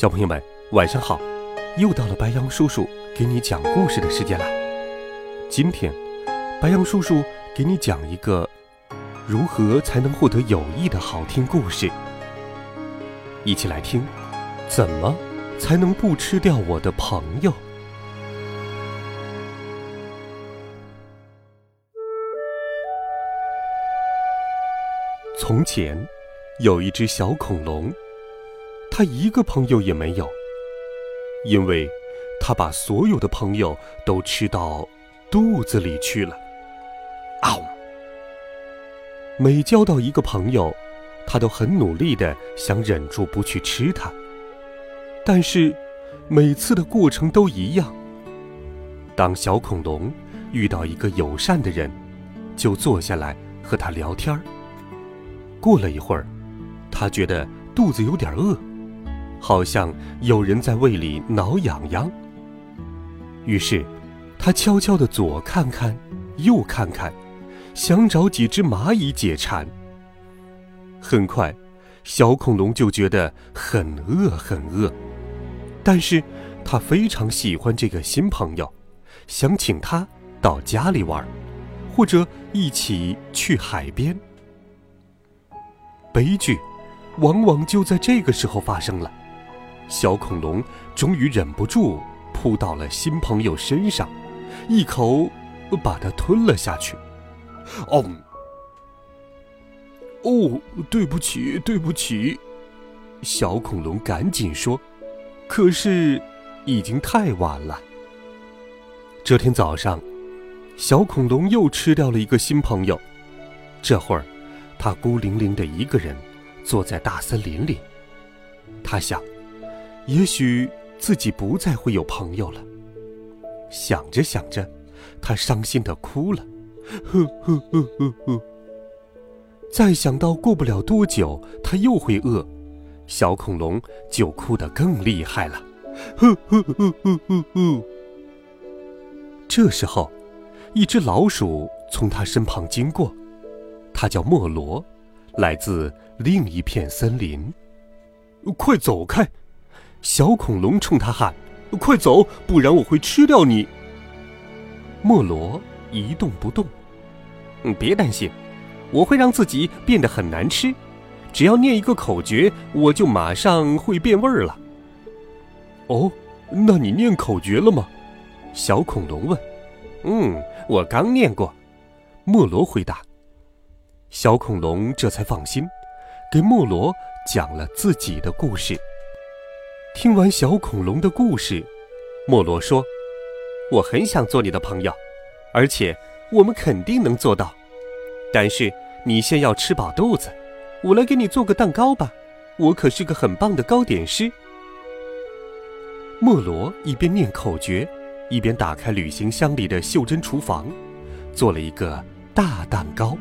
小朋友们，晚上好！又到了白羊叔叔给你讲故事的时间了。今天，白羊叔叔给你讲一个如何才能获得友谊的好听故事。一起来听，怎么才能不吃掉我的朋友？从前，有一只小恐龙。他一个朋友也没有，因为他把所有的朋友都吃到肚子里去了。嗷！每交到一个朋友，他都很努力的想忍住不去吃它，但是每次的过程都一样。当小恐龙遇到一个友善的人，就坐下来和他聊天儿。过了一会儿，他觉得肚子有点饿。好像有人在胃里挠痒痒。于是，他悄悄地左看看，右看看，想找几只蚂蚁解馋。很快，小恐龙就觉得很饿很饿，但是他非常喜欢这个新朋友，想请他到家里玩，或者一起去海边。悲剧，往往就在这个时候发生了。小恐龙终于忍不住扑到了新朋友身上，一口把它吞了下去。哦，哦，对不起，对不起！小恐龙赶紧说。可是，已经太晚了。这天早上，小恐龙又吃掉了一个新朋友。这会儿，他孤零零的一个人坐在大森林里。他想。也许自己不再会有朋友了。想着想着，他伤心的哭了。呵呵呵呵呵。再想到过不了多久他又会饿，小恐龙就哭得更厉害了。呵呵呵呵呵呵。这时候，一只老鼠从他身旁经过，它叫莫罗，来自另一片森林。快走开！小恐龙冲他喊：“快走，不然我会吃掉你！”莫罗一动不动。“嗯，别担心，我会让自己变得很难吃，只要念一个口诀，我就马上会变味儿了。”“哦，那你念口诀了吗？”小恐龙问。“嗯，我刚念过。”莫罗回答。小恐龙这才放心，给莫罗讲了自己的故事。听完小恐龙的故事，莫罗说：“我很想做你的朋友，而且我们肯定能做到。但是你先要吃饱肚子，我来给你做个蛋糕吧。我可是个很棒的糕点师。”莫罗一边念口诀，一边打开旅行箱里的袖珍厨房，做了一个大蛋糕。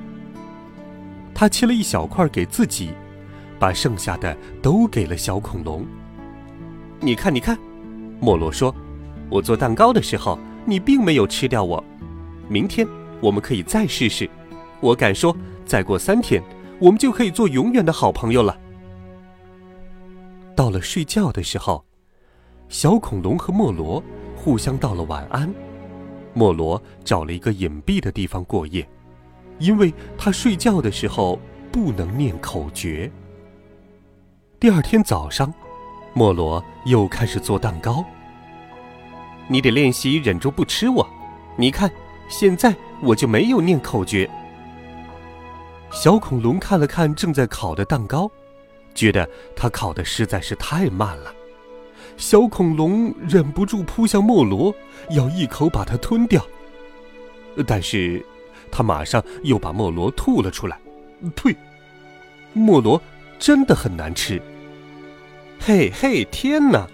他切了一小块给自己，把剩下的都给了小恐龙。你看，你看，莫罗说：“我做蛋糕的时候，你并没有吃掉我。明天我们可以再试试。我敢说，再过三天，我们就可以做永远的好朋友了。”到了睡觉的时候，小恐龙和莫罗互相道了晚安。莫罗找了一个隐蔽的地方过夜，因为他睡觉的时候不能念口诀。第二天早上。莫罗又开始做蛋糕。你得练习忍住不吃我。你看，现在我就没有念口诀。小恐龙看了看正在烤的蛋糕，觉得它烤的实在是太慢了。小恐龙忍不住扑向莫罗，要一口把它吞掉。但是，他马上又把莫罗吐了出来。呸！莫罗真的很难吃。嘿嘿，天哪！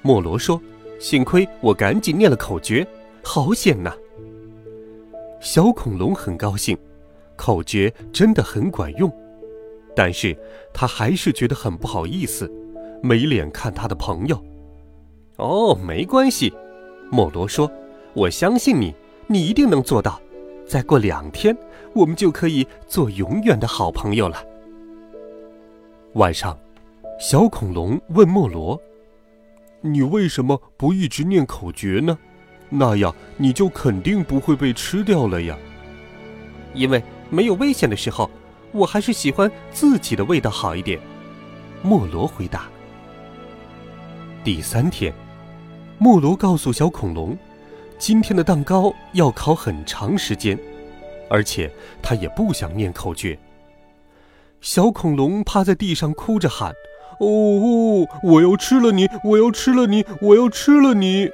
莫罗说：“幸亏我赶紧念了口诀，好险呐！”小恐龙很高兴，口诀真的很管用，但是他还是觉得很不好意思，没脸看他的朋友。哦，没关系，莫罗说：“我相信你，你一定能做到。再过两天，我们就可以做永远的好朋友了。”晚上，小恐龙问莫罗：“你为什么不一直念口诀呢？那样你就肯定不会被吃掉了呀。”因为没有危险的时候，我还是喜欢自己的味道好一点。”莫罗回答。第三天。莫罗告诉小恐龙，今天的蛋糕要烤很长时间，而且他也不想念口诀。小恐龙趴在地上哭着喊：“哦，我要吃了你！我要吃了你！我要吃了你！”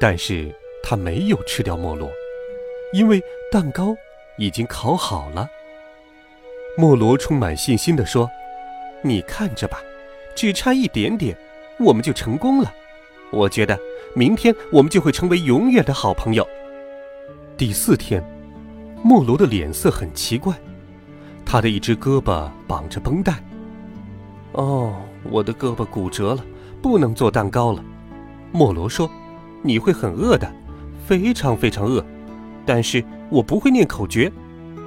但是他没有吃掉莫罗，因为蛋糕已经烤好了。莫罗充满信心地说：“你看着吧，只差一点点，我们就成功了。”我觉得明天我们就会成为永远的好朋友。第四天，莫罗的脸色很奇怪，他的一只胳膊绑着绷带。哦，我的胳膊骨折了，不能做蛋糕了。莫罗说：“你会很饿的，非常非常饿。但是我不会念口诀，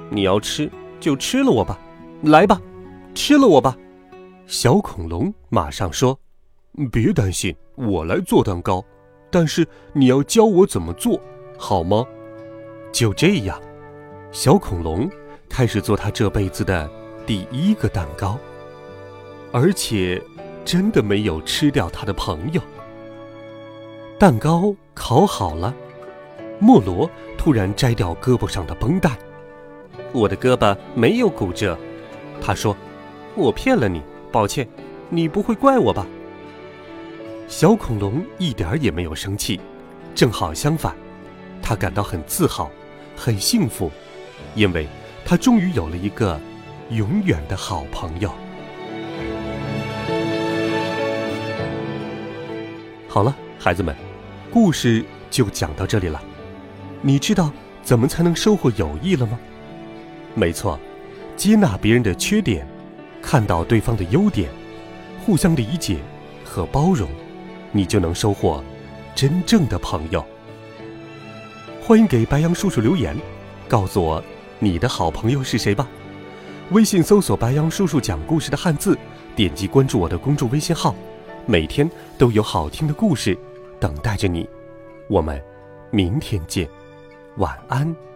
你要吃就吃了我吧，来吧，吃了我吧。”小恐龙马上说。别担心，我来做蛋糕，但是你要教我怎么做，好吗？就这样，小恐龙开始做他这辈子的第一个蛋糕，而且真的没有吃掉他的朋友。蛋糕烤好了，莫罗突然摘掉胳膊上的绷带，我的胳膊没有骨折，他说：“我骗了你，抱歉，你不会怪我吧？”小恐龙一点儿也没有生气，正好相反，他感到很自豪，很幸福，因为他终于有了一个永远的好朋友。好了，孩子们，故事就讲到这里了。你知道怎么才能收获友谊了吗？没错，接纳别人的缺点，看到对方的优点，互相理解和包容。你就能收获真正的朋友。欢迎给白羊叔叔留言，告诉我你的好朋友是谁吧。微信搜索“白羊叔叔讲故事”的汉字，点击关注我的公众微信号，每天都有好听的故事等待着你。我们明天见，晚安。